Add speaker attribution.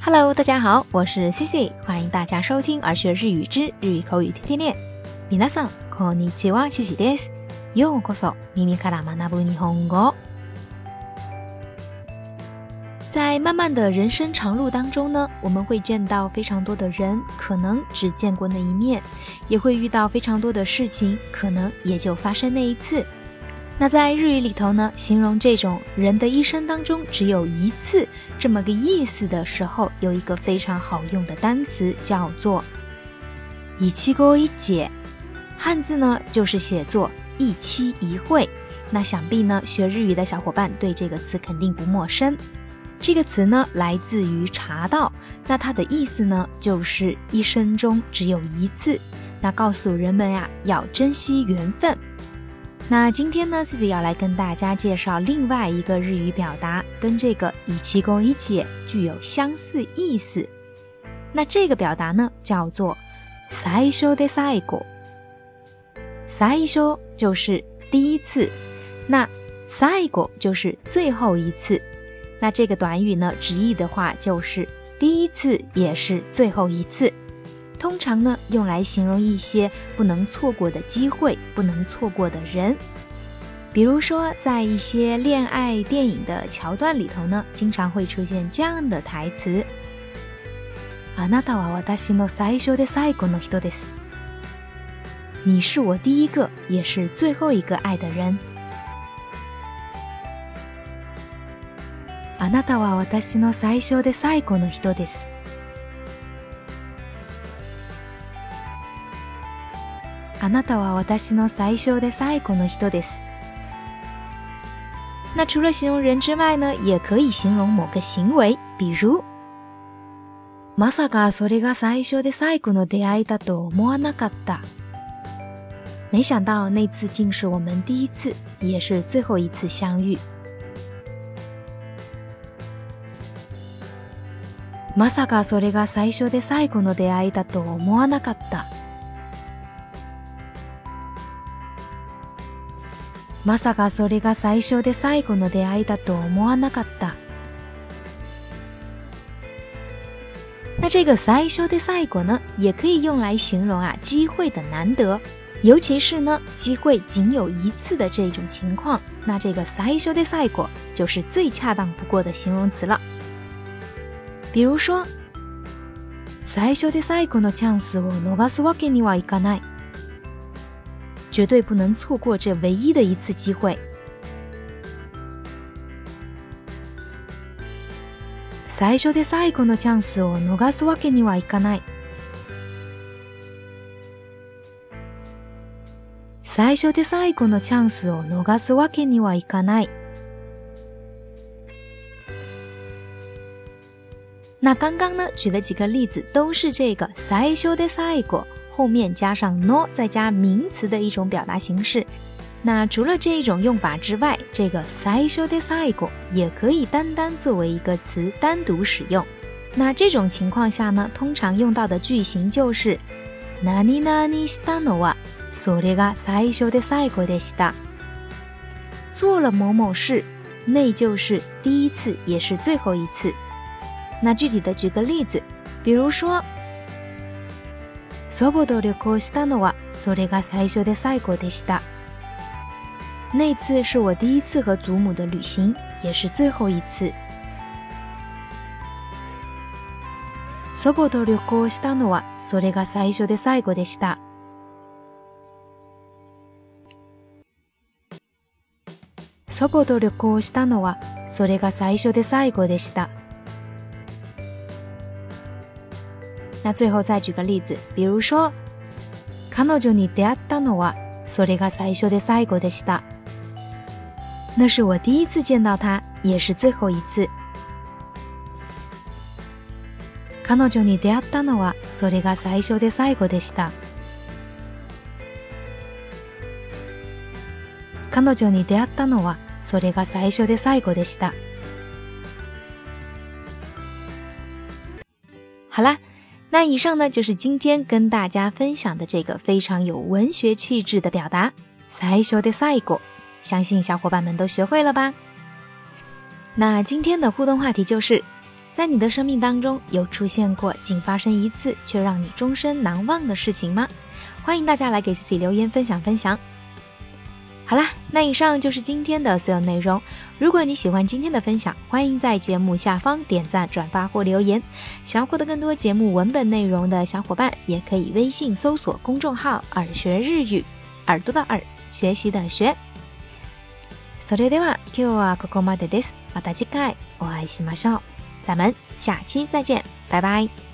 Speaker 1: Hello，大家好，我是 Cici，欢迎大家收听而学日语之日语口语天天练。皆さんこんにちは、Cici です。ようこそ耳から学ぶ日本語。在漫漫的人生长路当中呢，我们会见到非常多的人，可能只见过那一面，也会遇到非常多的事情，可能也就发生那一次。 那在日语里头呢，形容这种人的一生当中只有一次这么个意思的时候，有一个非常好用的单词叫做“一期过一节”，汉字呢就是写作“一期一会”。那想必呢学日语的小伙伴对这个词肯定不陌生。这个词呢，来自于茶道，那它的意思呢，就是一生中只有一次，那告诉人们呀，要珍惜缘分。那今天呢，自己要来跟大家介绍另外一个日语表达，跟这个以其公一解具有相似意思。那这个表达呢，叫做最初的最後。最初就是第一次，那最後就是最后一次。那这个短语呢，直译的话就是第一次也是最后一次。通常呢，用来形容一些不能错过的机会，不能错过的人。比如说，在一些恋爱电影的桥段里头呢，经常会出现这样的台词：“あなたは私の最初で最後の人です。”你是我第一个，也是最后一个爱的人。あなたは私の最初で最後の人です。 あなたは私の最初で最後の人です。那除了形容人之外呢，也可以形容某个行为，比如。まさかそれが最初で最後の出会いだと思わなかった。没想到那次竟是我们第一次，也是最后一次相遇。まさかそれが最初で最後の出会いだと思わなかった。まさかそれが最初で最後の出会いだと思わなかった。那这个最初で最後呢，也可以用来形容啊机会的难得，尤其是呢机会仅有一次的这种情况，那这个最初で最後就是最恰当不过的形容词了。比如说，最初で最後のチャンスを逃すわけにはいかない，绝对不能错过这唯一的一次机会。最初で最後のチャンスを逃すわけにはいかない。最初で最後のチャンスを逃すわけにはいかない。那刚刚呢举的几个例子都是这个最初で最後 后面加上 no 再加名词的一种表达形式。那除了这一种用法之外，这个最初で最後也可以单单作为一个词单独使用。那这种情况下呢，通常用到的句型就是何々したのはそれが最初で最後でした。做了某某事，那就是第一次，也是最后一次。那具体的举个例子，比如说， 祖母と旅行したのはそれが最初で最後でした。那次是我第一次和祖母的旅行，也是最后一次。祖母と旅行したのはそれが最初で最後でした。祖母と旅行したのはそれが最初で最後でした。那最后再举个例子，比如说，彼女に出会ったのはそれが最初で最後でした。那是我第一次见到他，也是最后一次。彼女に出会ったのはそれが最初で最後でした。彼女に出会ったのはそれが最初で最後でした。好啦。 那以上呢，就是今天跟大家分享的这个非常有文学气质的表达“最初的最後”，相信小伙伴们都学会了吧？那今天的互动话题就是：在你的生命当中有出现过仅发生一次却让你终身难忘的事情吗？欢迎大家来给自己留言分享分享。好啦，那以上就是今天的所有内容。如果你喜欢今天的分享，欢迎在节目下方点赞、转发或留言。想要获得更多节目文本内容的小伙伴，也可以微信搜索公众号“耳学日语”，耳朵的耳，学习的学。それでは今日はここまでです。また次回お会いしましょう。咱们下期再见，拜拜。